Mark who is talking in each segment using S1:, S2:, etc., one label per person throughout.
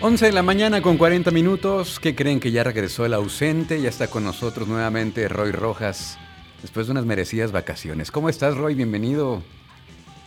S1: De la mañana con 40 minutos. ¿Qué creen que ya regresó el ausente? Ya está con nosotros nuevamente Roy Rojas, después de unas merecidas vacaciones. ¿Cómo estás, Roy? Bienvenido.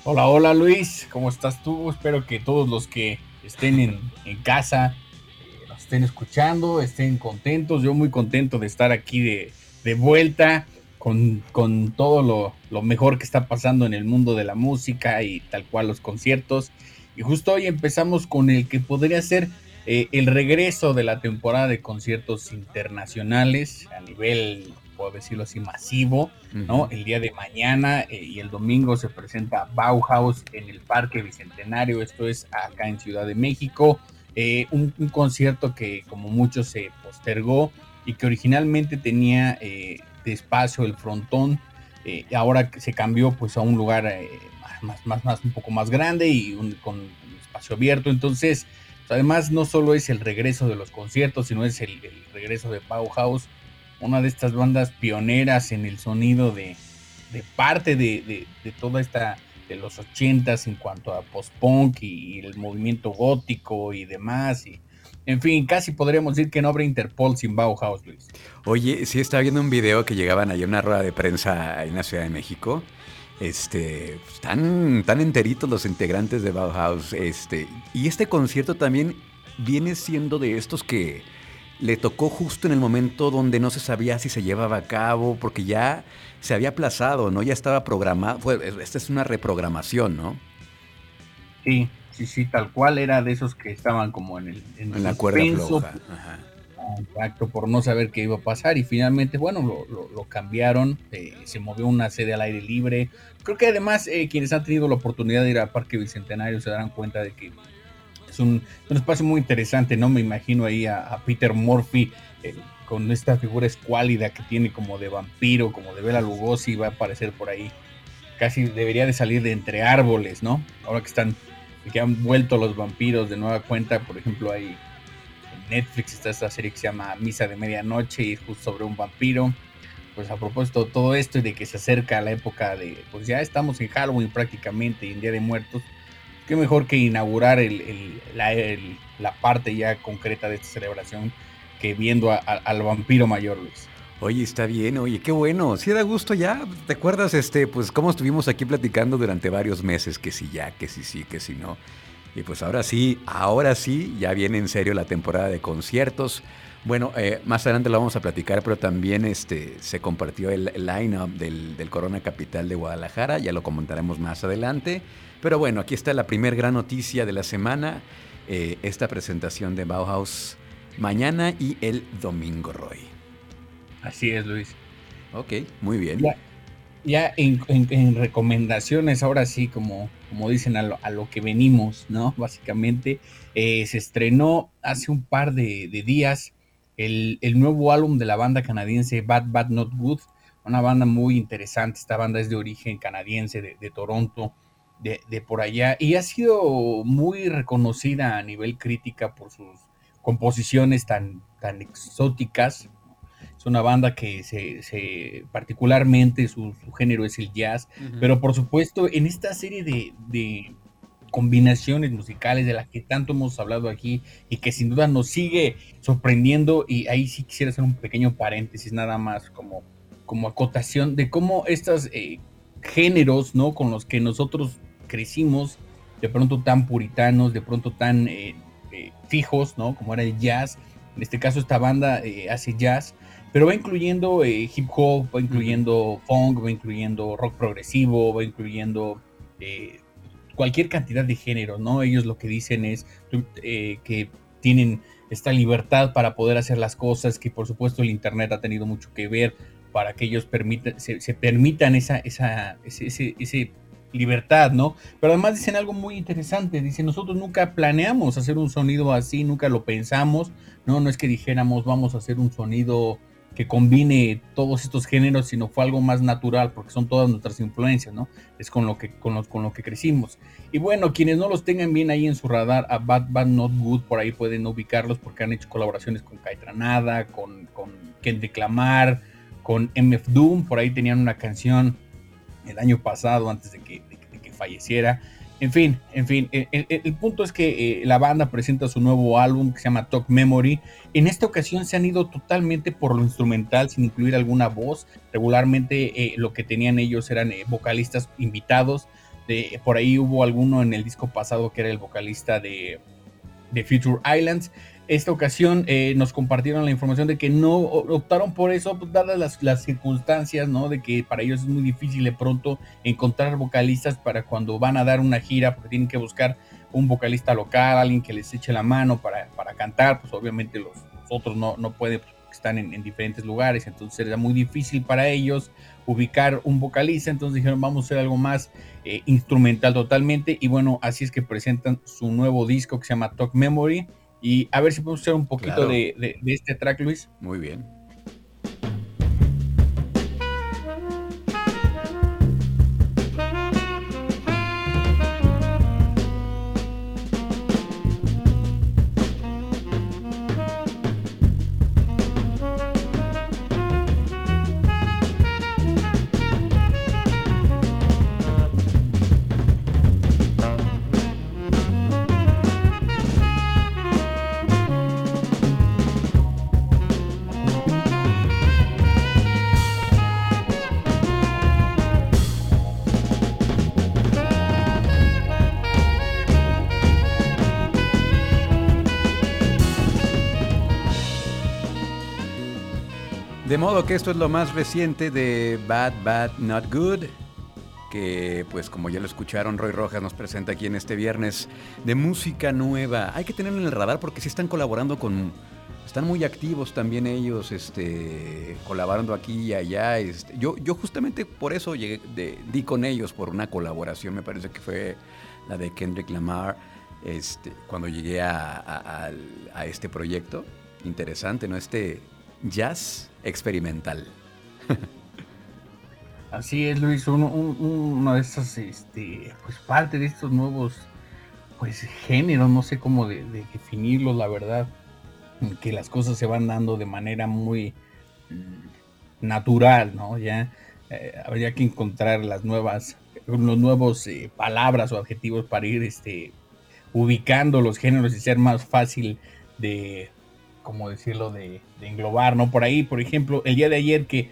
S2: Hola, hola Luis, ¿cómo estás tú? Espero que todos los que estén en, casa eh, nos estén escuchando, estén contentos. Yo muy contento de estar aquí de, vuelta con, con todo lo mejor que está pasando en el mundo de la música y tal cual los conciertos. Y justo hoy empezamos con el que podría ser eh, el regreso de la temporada de conciertos internacionales a nivel, puedo decirlo así, masivo, ¿no? El día de mañana eh, y el domingo se presenta Bauhaus en el Parque Bicentenario, esto es acá en Ciudad de México. Eh, un, concierto que como mucho se postergó y que originalmente tenía de espacio el frontón, ahora se cambió pues a un lugar más, más, más, un poco más grande y con espacio abierto, entonces Además, no solo es el regreso de los conciertos, sino es el, regreso de Bauhaus, una de estas bandas pioneras en el sonido de, parte de, toda esta de los ochentas en cuanto a post-punk y, el movimiento gótico y demás. Y, en fin, casi podríamos decir que no habrá Interpol sin Bauhaus, Luis.
S1: Oye, sí estaba viendo un video que llegaban ahí a una rueda de prensa en la Ciudad de México este, están tan enteritos los integrantes de Bauhaus. Este, y este concierto también viene siendo de estos que le tocó justo en el momento donde no se sabía si se llevaba a cabo, porque ya se había aplazado, ¿no? Ya estaba programado. esta es una reprogramación, ¿no?
S2: Sí, sí, sí, tal cual era de esos que estaban como en el
S1: en, la cuerda floja. Ajá.
S2: Exacto, por no saber qué iba a pasar y finalmente, bueno, lo, cambiaron, eh, se movió una sede al aire libre. Creo que además eh, quienes han tenido la oportunidad de ir al Parque Bicentenario se darán cuenta de que es un, espacio muy interesante, ¿no? Me imagino ahí a, Peter Murphy eh, con esta figura escuálida que tiene como de vampiro, como de Bela Lugosi, va a aparecer por ahí. Casi debería de salir de entre árboles, ¿no? Ahora que están, que han vuelto los vampiros de nueva cuenta, por ejemplo, hay Netflix está esta serie que se llama Misa de Medianoche y justo sobre un vampiro. Pues a propósito de todo esto y de que se acerca la época de, pues ya estamos en Halloween prácticamente y en Día de Muertos, qué mejor que inaugurar la, parte ya concreta de esta celebración que viendo al vampiro mayor, Luis.
S1: Oye, está bien, oye, qué bueno. Sí da gusto ya. ¿Te acuerdas, este, pues, cómo estuvimos aquí platicando durante varios meses? Que sí ya, que sí sí, que sí no. Y pues ahora sí, ahora sí, ya viene en serio la temporada de conciertos. Bueno, eh, más adelante lo vamos a platicar, pero también este, se compartió el, line-up del, Corona Capital de Guadalajara, ya lo comentaremos más adelante. Pero bueno, aquí está la primer gran noticia de la semana, eh, esta presentación de Bauhaus mañana y el domingo, Roy.
S2: Así es, Luis.
S1: Ok, muy bien
S2: ya en, recomendaciones, ahora sí, como, como dicen a lo, que venimos, ¿no? Básicamente, eh, se estrenó hace un par de, días el, nuevo álbum de la banda canadiense Bad Bad Not Good, una banda muy interesante, esta banda es de origen canadiense, de, Toronto, de, de, por allá, y ha sido muy reconocida a nivel crítica por sus composiciones tan, tan exóticas, es una banda que se, particularmente su, género es el jazz, pero por supuesto en esta serie de, combinaciones musicales de las que tanto hemos hablado aquí y que sin duda nos sigue sorprendiendo. Y ahí sí quisiera hacer un pequeño paréntesis nada más como, como acotación de cómo estos eh, géneros, ¿no? Con los que nosotros crecimos, de pronto tan puritanos, de pronto tan eh, eh, fijos, ¿no? Como era el jazz. En este caso esta banda hace jazz, pero va incluyendo hip hop, va incluyendo funk, va incluyendo rock progresivo, va incluyendo cualquier cantidad de género, ¿no? Ellos lo que dicen es eh, que tienen esta libertad para poder hacer las cosas, que por supuesto el Internet ha tenido mucho que ver para que ellos se, permitan esa, esa ese, libertad, ¿no? Pero además dicen algo muy interesante, dicen, nosotros nunca planeamos hacer un sonido así, nunca lo pensamos, ¿no? No es que dijéramos vamos a hacer un sonido que combine todos estos géneros, sino fue algo más natural, porque son todas nuestras influencias, ¿no? Es con lo que, con con lo que crecimos. Y bueno, quienes no los tengan bien ahí en su radar, a Bad Bad Not Good, por ahí pueden ubicarlos porque han hecho colaboraciones con Caetranada, con, con Kendrick Lamar, con MF Doom, por ahí tenían una canción el año pasado, antes de que, de que falleciera, en fin, en fin, eh, eh, el, punto es que eh, la banda presenta su nuevo álbum que se llama Talk Memory. En esta ocasión se han ido totalmente por lo instrumental, sin incluir alguna voz. Regularmente lo que tenían ellos eran vocalistas invitados. Por ahí hubo alguno en el disco pasado que era el vocalista de, de Future Islands esta ocasión eh, nos compartieron la información de que no optaron por eso, pues, dadas las, circunstancias, ¿no? De que para ellos es muy difícil de pronto encontrar vocalistas para cuando van a dar una gira, porque tienen que buscar un vocalista local, alguien que les eche la mano para, cantar, pues obviamente los, otros no, no pueden, pues, están en, diferentes lugares, entonces era muy difícil para ellos ubicar un vocalista, entonces dijeron vamos a hacer algo más eh, instrumental totalmente y bueno, así es que presentan su nuevo disco que se llama Talk Memory y a ver si podemos hacer un poquito de, de este track, Luis.
S1: Muy bien. Que esto es lo más reciente de Bad Bad Not Good, que pues como ya lo escucharon, Roy Rojas nos presenta aquí en este viernes de música nueva. Hay que tenerlo en el radar porque sí están colaborando con... Están muy activos también ellos, este, colaborando aquí y allá. Este, yo, yo justamente por eso llegué, di con ellos por una colaboración, me parece que fue la de Kendrick Lamar, este, cuando llegué a este proyecto. Interesante, ¿no? Este jazz experimental.
S2: Así es, Luis, uno, de esas, este, pues parte de estos nuevos, pues géneros, no sé cómo de, definirlos, la verdad, que las cosas se van dando de manera muy mm, natural, ¿no? Ya eh, habría que encontrar las nuevas, los nuevos eh, palabras o adjetivos para ir, este, ubicando los géneros y ser más fácil de, como decirlo, de, englobar, ¿no? Por ahí, por ejemplo, el día de ayer que eh,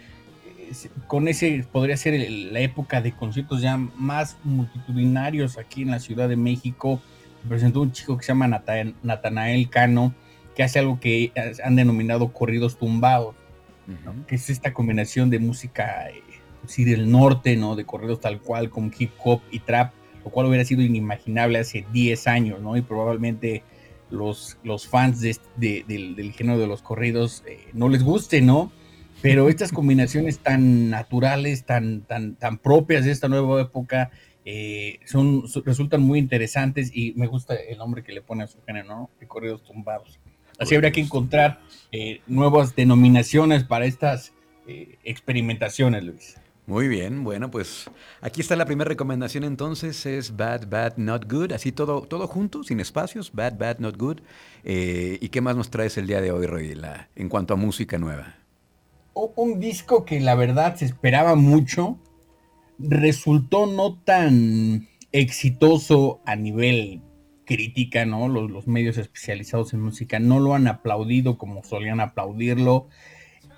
S2: con ese podría ser la época de conciertos ya más multitudinarios aquí en la Ciudad de México, presentó un chico que se llama Natanael Cano, que hace algo que han denominado corridos tumbados, que es esta combinación de música eh, sí, del norte, ¿no? De corridos tal cual, con hip hop y trap, lo cual hubiera sido inimaginable hace 10 años, ¿no? Y probablemente los, los fans de, del, género de los corridos eh, no les guste, ¿no? Pero estas combinaciones tan naturales, tan, tan, tan propias de esta nueva época, eh, son, resultan muy interesantes y me gusta el nombre que le pone a su género, ¿no? De corridos tumbados. Así habría que encontrar eh, nuevas denominaciones para estas experimentaciones, Luis.
S1: Muy bien, bueno, pues aquí está la primera recomendación entonces, es Bad, Bad, Not Good, así todo, todo junto, sin espacios, Bad, Bad, Not Good. Eh, ¿Y qué más nos traes el día de hoy, Roy, en cuanto a música nueva?
S2: Un disco que la verdad se esperaba mucho, resultó no tan exitoso a nivel crítica, ¿no? Los, medios especializados en música no lo han aplaudido como solían aplaudirlo.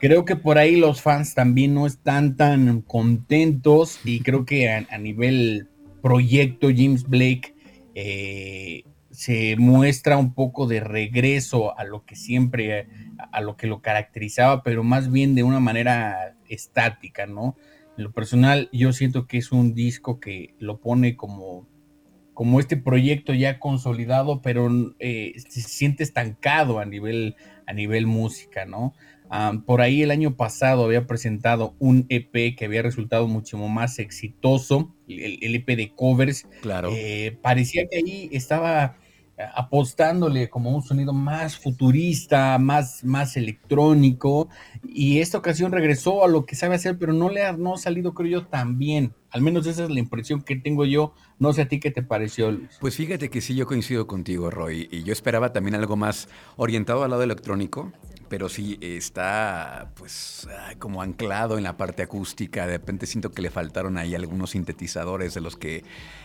S2: Creo que por ahí los fans también no están tan contentos y creo que a, nivel proyecto James Blake eh, se muestra un poco de regreso a lo que siempre, a lo que lo caracterizaba, pero más bien de una manera estática, ¿no? En lo personal, yo siento que es un disco que lo pone como, como este proyecto ya consolidado, pero eh, se siente estancado a nivel, a nivel música, ¿no? Por ahí el año pasado había presentado un EP que había resultado mucho más exitoso, el, EP de covers.
S1: Claro.
S2: Eh, parecía que ahí estaba apostándole como un sonido más futurista, más, más electrónico, y esta ocasión regresó a lo que sabe hacer, pero no le ha no salido, creo yo, tan bien. Al menos esa es la impresión que tengo yo. No sé a ti qué te pareció, Luis.
S1: Pues fíjate que sí, yo coincido contigo, Roy, y yo esperaba también algo más orientado al lado electrónico, pero sí está pues como anclado en la parte acústica. De repente siento que le faltaron ahí algunos sintetizadores de los que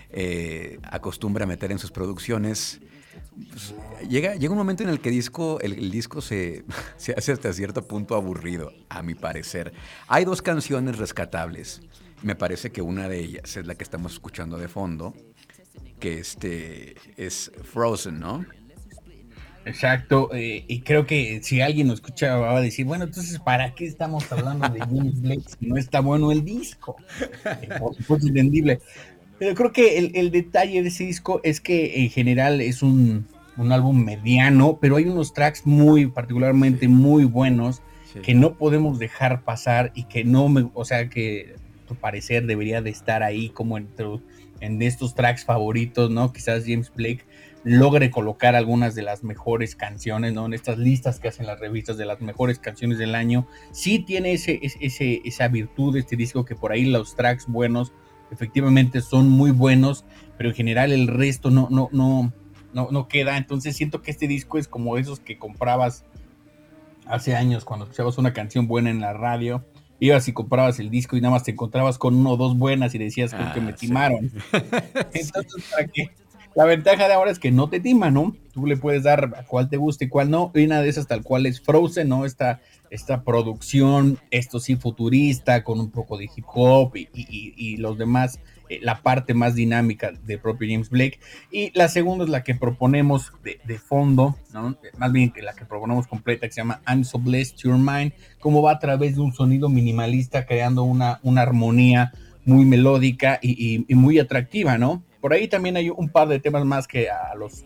S1: eh, acostumbra meter en sus producciones. Pues, llega, llega un momento en el que disco, el, disco se, se, hace hasta cierto punto aburrido, a mi parecer. Hay dos canciones rescatables. Me parece que una de ellas es la que estamos escuchando de fondo, que este es Frozen, ¿no?
S2: Exacto, eh, y creo que si alguien nos escucha va a decir, bueno, entonces, ¿para qué estamos hablando de James Blake si no está bueno el disco? Eh, por supuesto, entendible. Pero creo que el, detalle de ese disco es que en general es un, álbum mediano, pero hay unos tracks muy, particularmente muy buenos que no podemos dejar pasar y que no me, o sea, que tu parecer debería de estar ahí como en estos tracks favoritos, ¿no? Quizás James Blake logre colocar algunas de las mejores canciones, ¿no? En estas listas que hacen las revistas de las mejores canciones del año. Sí tiene ese, ese, esa virtud este disco que por ahí los tracks buenos efectivamente son muy buenos, pero en general el resto no, no, no, no queda. Entonces siento que este disco es como esos que comprabas hace años cuando escuchabas una canción buena en la radio ibas y comprabas el disco y nada más te encontrabas con uno o dos buenas y decías con que me ah, timaron. Entonces, ¿para qué? La ventaja de ahora es que no te tima, ¿no? Tú le puedes dar a cuál te guste y cuál no. Y una de esas tal cual es Frozen, ¿no? Esta, esta producción, esto sí futurista, con un poco de hip hop y, los demás, eh, la parte más dinámica de propio James Blake. Y la segunda es la que proponemos de, fondo, ¿no? Más bien la que proponemos completa, que se llama I'm So Blessed Your Mind, como va a través de un sonido minimalista, creando una, una armonía muy melódica y muy atractiva, ¿no? Por ahí también hay un par de temas más que a los,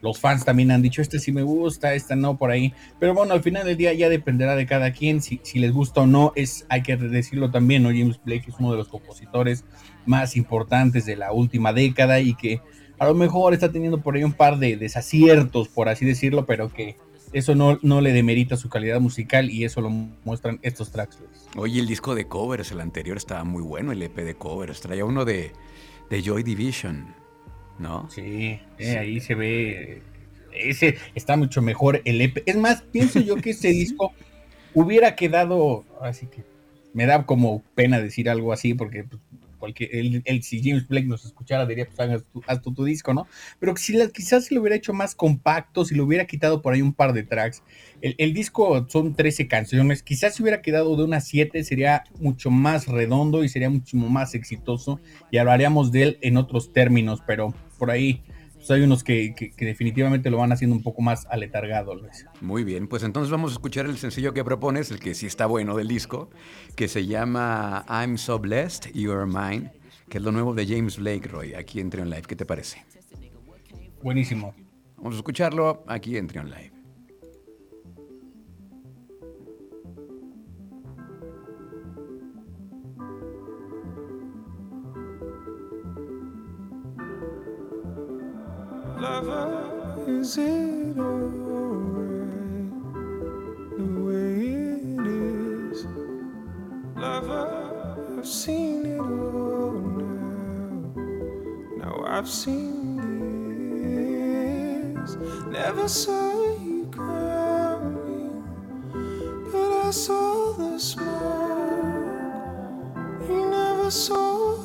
S2: los fans también han dicho, este sí me gusta, este no, por ahí. Pero bueno, al final del día ya dependerá de cada quien, si, si les gusta o no, es, hay que decirlo también, ¿no? James Blake es uno de los compositores más importantes de la última década y que a lo mejor está teniendo por ahí un par de desaciertos, por así decirlo, pero que eso no, no le demerita su calidad musical y eso lo muestran estos tracks.
S1: Oye, el disco de covers, el anterior estaba muy bueno, el EP de covers, traía uno de de Joy Division, ¿no?
S2: Sí, eh, ahí se ve. Ese está mucho mejor el EP. Es más, pienso yo que ese disco hubiera quedado. Así que me da como pena decir algo así, porque pues, el, si James Blake nos escuchara, diría, pues haz tu, tu, disco, ¿no? Pero si quizás si lo hubiera hecho más compacto, si lo hubiera quitado por ahí un par de tracks. El, disco son 13 canciones, quizás si hubiera quedado de unas 7 sería mucho más redondo y sería mucho más exitoso y hablaríamos de él en otros términos, pero por ahí pues hay unos que, definitivamente lo van haciendo un poco más aletargado, Luis.
S1: Muy bien, pues entonces vamos a escuchar el sencillo que propones, el que sí está bueno del disco, que se llama I'm So Blessed, You're Mine, que es lo nuevo de James Blake Roy, aquí en Trion Live. ¿Qué te parece?
S2: Buenísimo.
S1: Vamos a escucharlo aquí en Trion Live. Lover, is it alright the way it is? Lover, I've seen it all now. Now I've seen this. Never saw you crying, but I saw the smoke. You never saw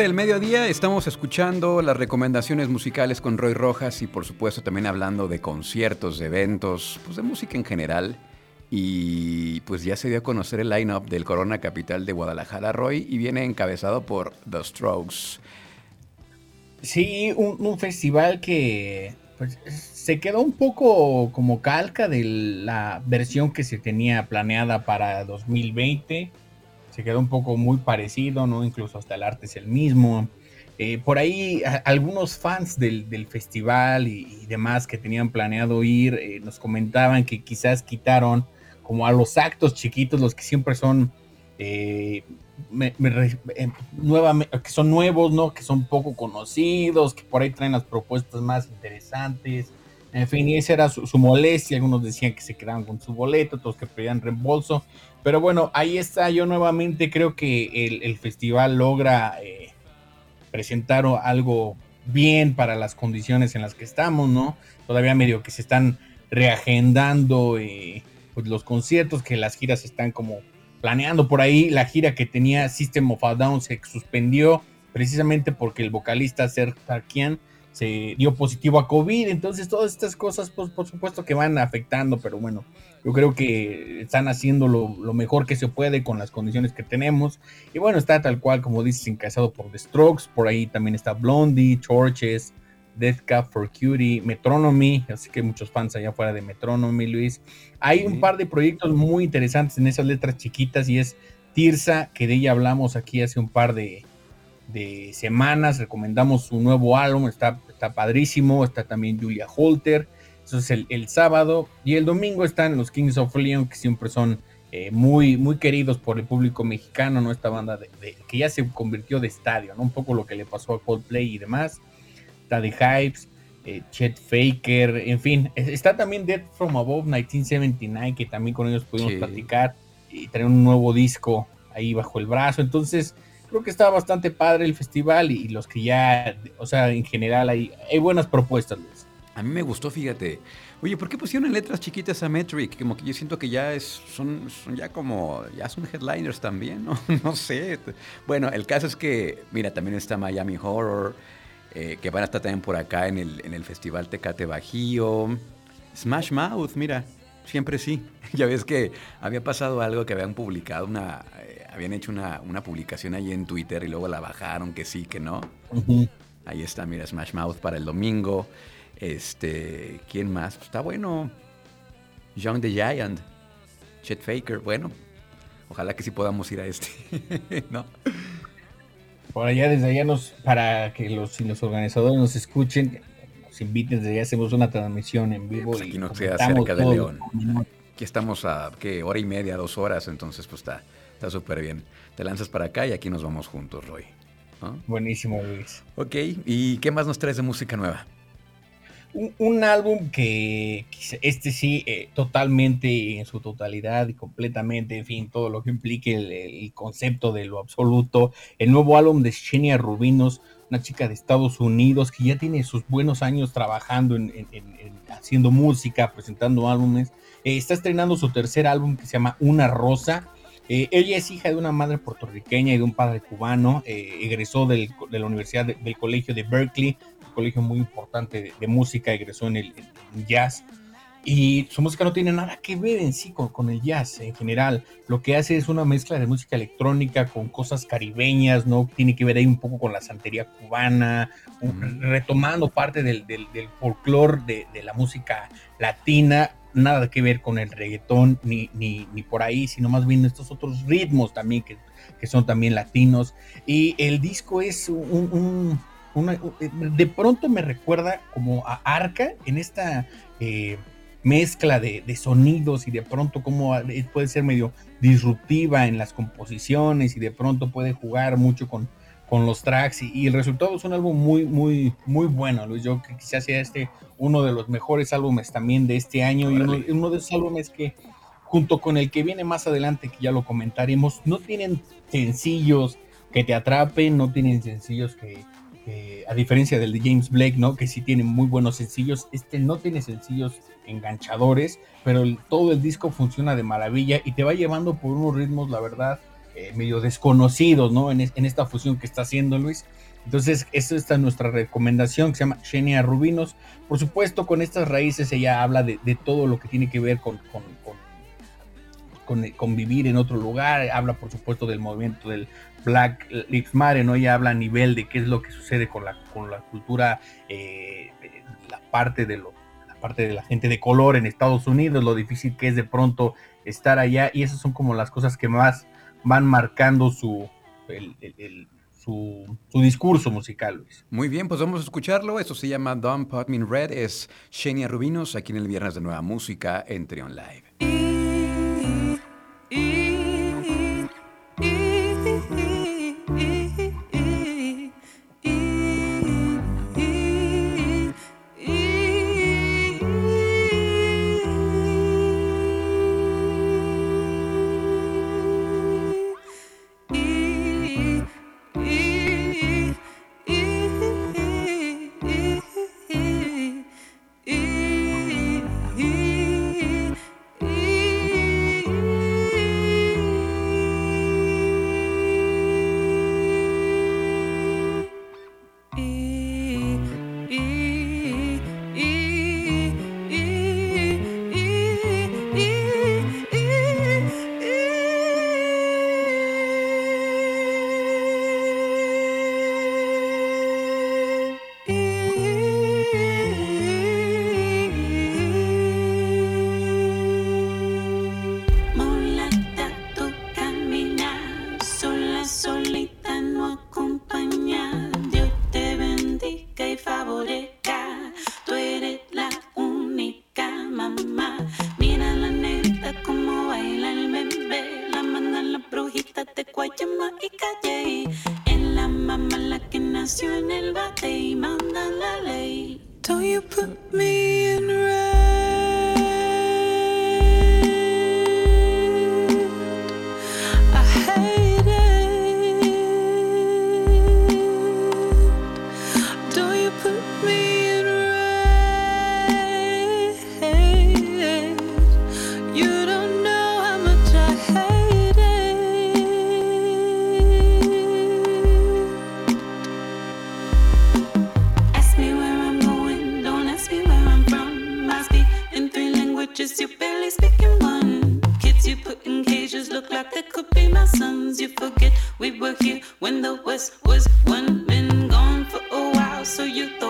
S1: 12 del mediodía estamos escuchando las recomendaciones musicales con Roy Rojas y por supuesto también hablando de conciertos, de eventos, pues de música en general. Y pues ya se dio a conocer el line-up del Corona Capital de Guadalajara, Roy, y viene encabezado por The Strokes.
S2: Sí, un, festival que pues, se quedó un poco como calca de la versión que se tenía planeada para 2020 se quedó un poco muy parecido, ¿no? Incluso hasta el arte es el mismo. Eh, por ahí algunos fans del, festival y, demás que tenían planeado ir eh, nos comentaban que quizás quitaron como a los actos chiquitos, los que siempre son eh, que son nuevos, ¿no? Que son poco conocidos, que por ahí traen las propuestas más interesantes. En fin, y esa era su, molestia. Algunos decían que se quedaban con su boleto, otros que pedían reembolso. Pero bueno, ahí está. Yo nuevamente creo que el, festival logra eh, presentar algo bien para las condiciones en las que estamos, ¿no? Todavía medio que se están reagendando eh, pues los conciertos, que las giras están como planeando por ahí. La gira que tenía System of a Down se suspendió precisamente porque el vocalista Serge Tarkian se dio positivo a COVID. Entonces, todas estas cosas, pues por supuesto que van afectando, pero bueno, yo creo que están haciendo lo, mejor que se puede con las condiciones que tenemos. Y bueno, está tal cual, como dices, encasado por The Strokes. Por ahí también está Blondie, Torches, Death Cab for Cutie, Metronomy. Así que muchos fans allá afuera de Metronomy, Luis. Hay un par de proyectos muy interesantes en esas letras chiquitas y es Tirsa, que de ella hablamos aquí hace un par de, semanas. Recomendamos su nuevo álbum, está, está padrísimo. Está también Julia Holter eso es el, sábado. Y el domingo están los Kings of Leon, que siempre son eh, muy, muy queridos por el público mexicano, ¿no? Esta banda de, que ya se convirtió de estadio, ¿no? Un poco lo que le pasó a Coldplay y demás. Está de Hypes. eh, Chet Faker, en fin, está también Dead from Above 1979, que también con ellos pudimos platicar y tener un nuevo disco ahí bajo el brazo, entonces creo que está bastante padre el festival y, los que ya, o sea, en general hay, hay buenas propuestas.
S1: A mí me gustó, fíjate. Oye, ¿por qué pusieron letras chiquitas a Metric? Como que yo siento que ya es, son, son ya como, ya son headliners también, ¿no? No sé. Bueno, el caso es que, mira, también está Miami Horror, eh, que van a estar también por acá en el, en el Festival Tecate Bajío. Smash Mouth, mira, siempre sí. Ya ves que había pasado algo que habían publicado una, habían hecho una, una, publicación ahí en Twitter y luego la bajaron, que sí, que no. Ahí está, mira, Smash Mouth para el domingo. Este, ¿quién más? Pues está bueno. Young the Giant. Chet Faker. Bueno, ojalá que sí podamos ir a este. ¿No?
S2: Por allá, desde allá, nos, para que los, los organizadores nos escuchen, nos inviten, desde allá hacemos una transmisión en vivo.
S1: Pues aquí no queda cerca de León. Aquí estamos a, ¿qué? Hora y media, dos horas, entonces pues está está súper bien. Te lanzas para acá y aquí nos vamos juntos, Roy.
S2: Buenísimo, Luis.
S1: Ok, ¿y qué más nos traes de música nueva?
S2: un, álbum que este sí, eh, totalmente en su totalidad y completamente, en fin, todo lo que implique el, concepto de lo absoluto. El nuevo álbum de Xenia Rubinos, una chica de Estados Unidos que ya tiene sus buenos años trabajando en, haciendo música, presentando álbumes. Eh, está estrenando su tercer álbum que se llama Una Rosa. Eh, ella es hija de una madre puertorriqueña y de un padre cubano. egresó de la Universidad del Colegio de Berkeley colegio muy importante de, música, egresó en el jazz. Y su música no tiene nada que ver en sí con, el jazz en general. Lo que hace es una mezcla de música electrónica con cosas caribeñas, ¿no? Tiene que ver ahí un poco con la santería cubana, retomando parte del, del, folclore de, la música latina. Nada que ver con el reggaetón ni, ni, ni, por ahí, sino más bien estos otros ritmos también que, que son también latinos. Y el disco es un eh, de pronto me recuerda como a Arca en esta eh, mezcla de, sonidos y de pronto como puede ser medio disruptiva en las composiciones y de pronto puede jugar mucho con, con los tracks y, el resultado es un álbum muy, muy, muy bueno, Luis. Yo que quizás sea este uno de los mejores álbumes también de este año y uno, uno de esos álbumes que junto con el que viene más adelante, que ya lo comentaremos, no tienen sencillos que te atrapen, no tienen sencillos que, a diferencia del de James Blake, ¿no? Que sí tiene muy buenos sencillos, este no tiene sencillos enganchadores, pero todo el disco funciona de maravilla y te va llevando por unos ritmos, la verdad, eh, medio desconocidos, ¿no? En, esta fusión que está haciendo Luis. Entonces, esta es nuestra recomendación que se llama Xenia Rubinos. Por supuesto, con estas raíces ella habla de, todo lo que tiene que ver con, con, con, vivir en otro lugar. Habla, por supuesto, del movimiento del Black Lives Matter, ¿no? Ella habla a nivel de qué es lo que sucede con la, cultura, eh, la parte de la parte de la gente de color en Estados Unidos, lo difícil que es de pronto estar allá, y esas son como las cosas que más van marcando su, su, discurso musical, Luis.
S1: Muy bien, pues vamos a escucharlo. Eso se llama Don't Put Me in Red. Es Shania Rubinos aquí en el Viernes de Nueva Música en Live.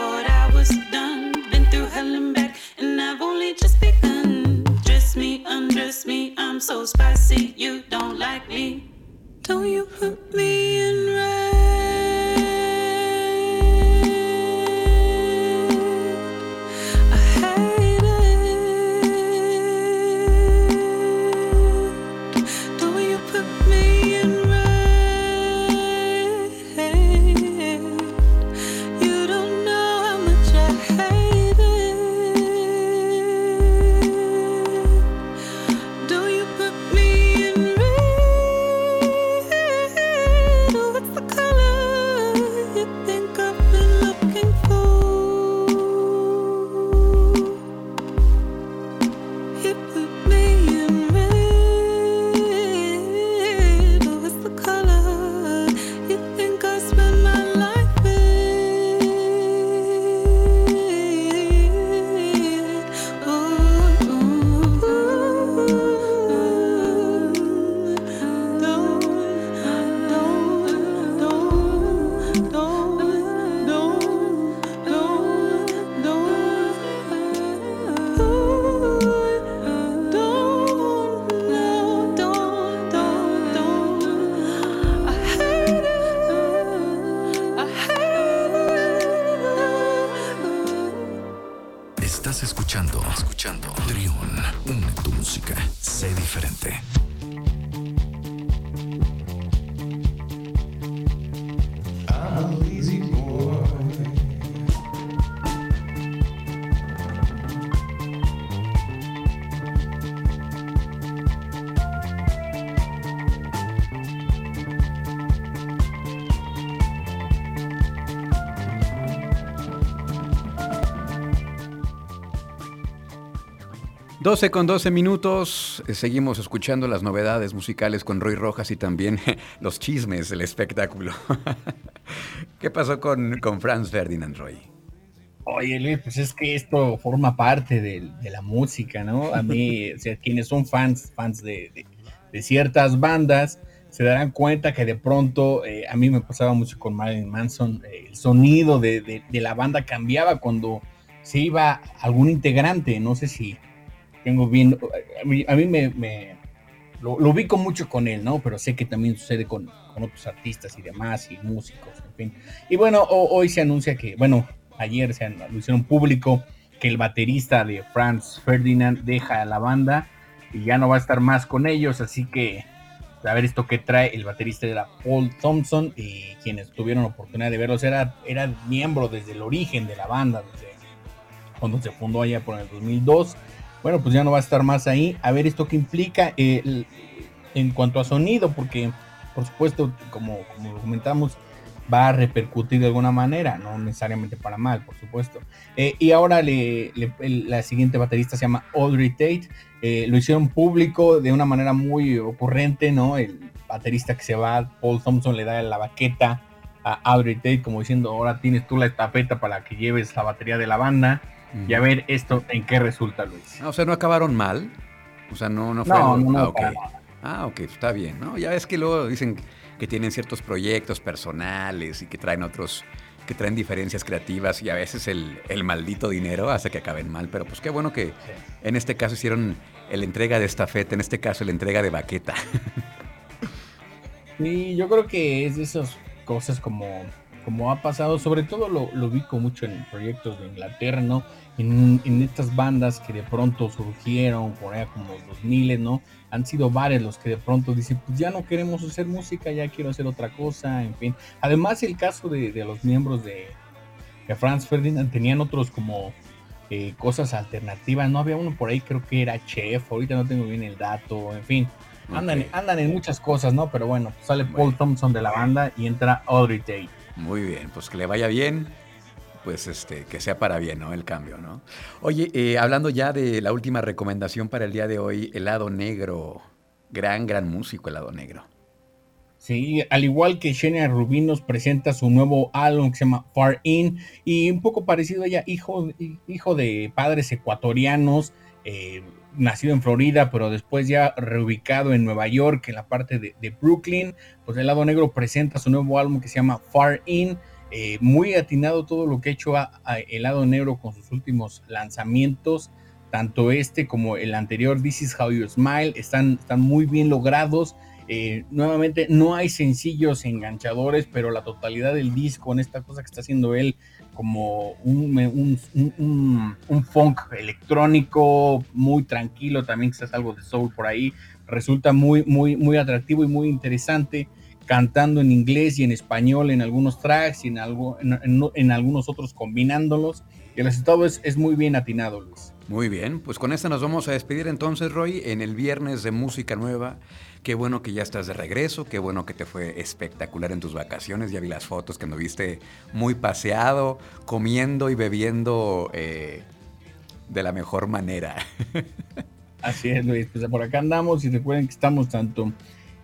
S3: thought I was done. Been through hell and back, and I've only just begun. Dress me, undress me, I'm so spicy, you don't like me. Don't you put me in red?
S1: 12 con 12 minutos, eh, seguimos escuchando las novedades musicales con Roy Rojas y también los chismes del espectáculo. ¿Qué pasó con, con Franz Ferdinand Roy?
S2: Oye Luis, pues es que esto forma parte de, la música, ¿no? A mí, quienes son fans, fans de, ciertas bandas, se darán cuenta que de pronto, eh, a mí me pasaba mucho con Marilyn Manson, eh, el sonido de, la banda cambiaba cuando se iba algún integrante, no sé si tengo bien, a mí, me, lo, ubico mucho con él, ¿no? Pero sé que también sucede con, otros artistas y demás, y músicos, en fin. Y bueno, hoy se anuncia que, bueno, ayer se lo hicieron público que el baterista de Franz Ferdinand deja la banda y ya no va a estar más con ellos, así que a ver esto que trae el baterista de la Paul Thompson y quienes tuvieron oportunidad de verlos era, era miembro desde el origen de la banda, desde cuando se fundó allá por el 2002 bueno, pues ya no va a estar más ahí. A ver esto que implica eh, en cuanto a sonido, porque por supuesto, como, comentamos, va a repercutir de alguna manera, no necesariamente para mal, por supuesto. Eh, y ahora la siguiente baterista se llama Audrey Tate. Eh, lo hicieron público de una manera muy ocurrente, ¿no? El baterista que se va, Paul Thompson, le da la baqueta a Audrey Tate, como diciendo, ahora tienes tú la estafeta para que lleves la batería de la banda. Y a ver esto en qué resulta, Luis.
S1: Ah, o sea, no acabaron mal. O sea, no, no fue.
S2: No, no,
S1: ah, okay. ah, ok, está bien, ¿no? Ya ves que luego dicen que tienen ciertos proyectos personales y que traen otros, que traen diferencias creativas y a veces el, el maldito dinero hace que acaben mal. Pero pues qué bueno que en este caso hicieron la entrega de estafeta, en este caso la entrega de baqueta.
S2: Sí, yo creo que es de esas cosas como como ha pasado, sobre todo lo, lo ubico mucho en proyectos de Inglaterra, ¿no? En, en, estas bandas que de pronto surgieron por allá como los 2000, ¿no? Han sido varios los que de pronto dicen, pues ya no queremos hacer música, ya quiero hacer otra cosa, en fin. Además el caso de, de los miembros de, que Franz Ferdinand tenían otros como eh, cosas alternativas. No había uno por ahí, creo que era Chef, ahorita no tengo bien el dato, en fin. Andan, andan en muchas cosas, ¿no? Pero bueno, pues sale Paul Thompson de la banda y entra Audrey Tate.
S1: Muy bien, pues que le vaya bien, pues este, que sea para bien, ¿no? El cambio, ¿no? Oye, eh, hablando ya de la última recomendación para el día de hoy, Helado Negro. Gran, gran músico, Helado Negro.
S2: Sí, al igual que Shania Rubin nos presenta su nuevo álbum que se llama Far In y un poco parecido a ella, hijo, hijo de padres ecuatorianos, eh, nacido en Florida, pero después ya reubicado en Nueva York, en la parte de, Brooklyn, pues el lado negro presenta su nuevo álbum que se llama Far In, eh, muy atinado todo lo que ha hecho a, el lado negro con sus últimos lanzamientos, tanto este como el anterior, This Is How You Smile, están, muy bien logrados. Eh, nuevamente, no hay sencillos enganchadores, pero la totalidad del disco, en esta cosa que está haciendo él, como un, un, funk electrónico muy tranquilo, también quizás algo de soul por ahí, resulta muy, muy, muy atractivo y muy interesante cantando en inglés y en español en algunos tracks y en, algo, en, algunos otros combinándolos. Y el resultado es, es, muy bien atinado, Luis.
S1: Muy bien, pues con esta nos vamos a despedir entonces, Roy, en el viernes de música nueva. Qué bueno que ya estás de regreso, qué bueno que te fue espectacular en tus vacaciones. Ya vi las fotos que viste muy paseado, comiendo y bebiendo eh, de la mejor manera.
S2: Así es, Luis. Pues por acá andamos y recuerden que estamos tanto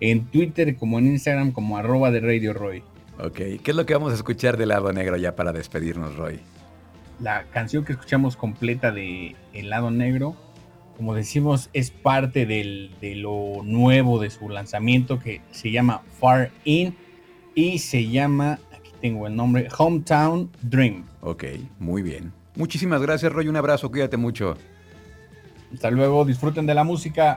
S2: en Twitter como en Instagram como arroba de Radio Roy.
S1: Ok, ¿qué es lo que vamos a escuchar del lado negro ya para despedirnos, Roy?
S2: La canción que escuchamos completa de El lado negro como decimos, es parte de lo nuevo de su lanzamiento que se llama Far In y se llama, aquí tengo el nombre, Hometown Dream.
S1: Ok, muy bien. Muchísimas gracias, Roy. Un abrazo, cuídate mucho.
S2: Hasta luego, disfruten de la música.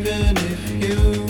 S4: even if you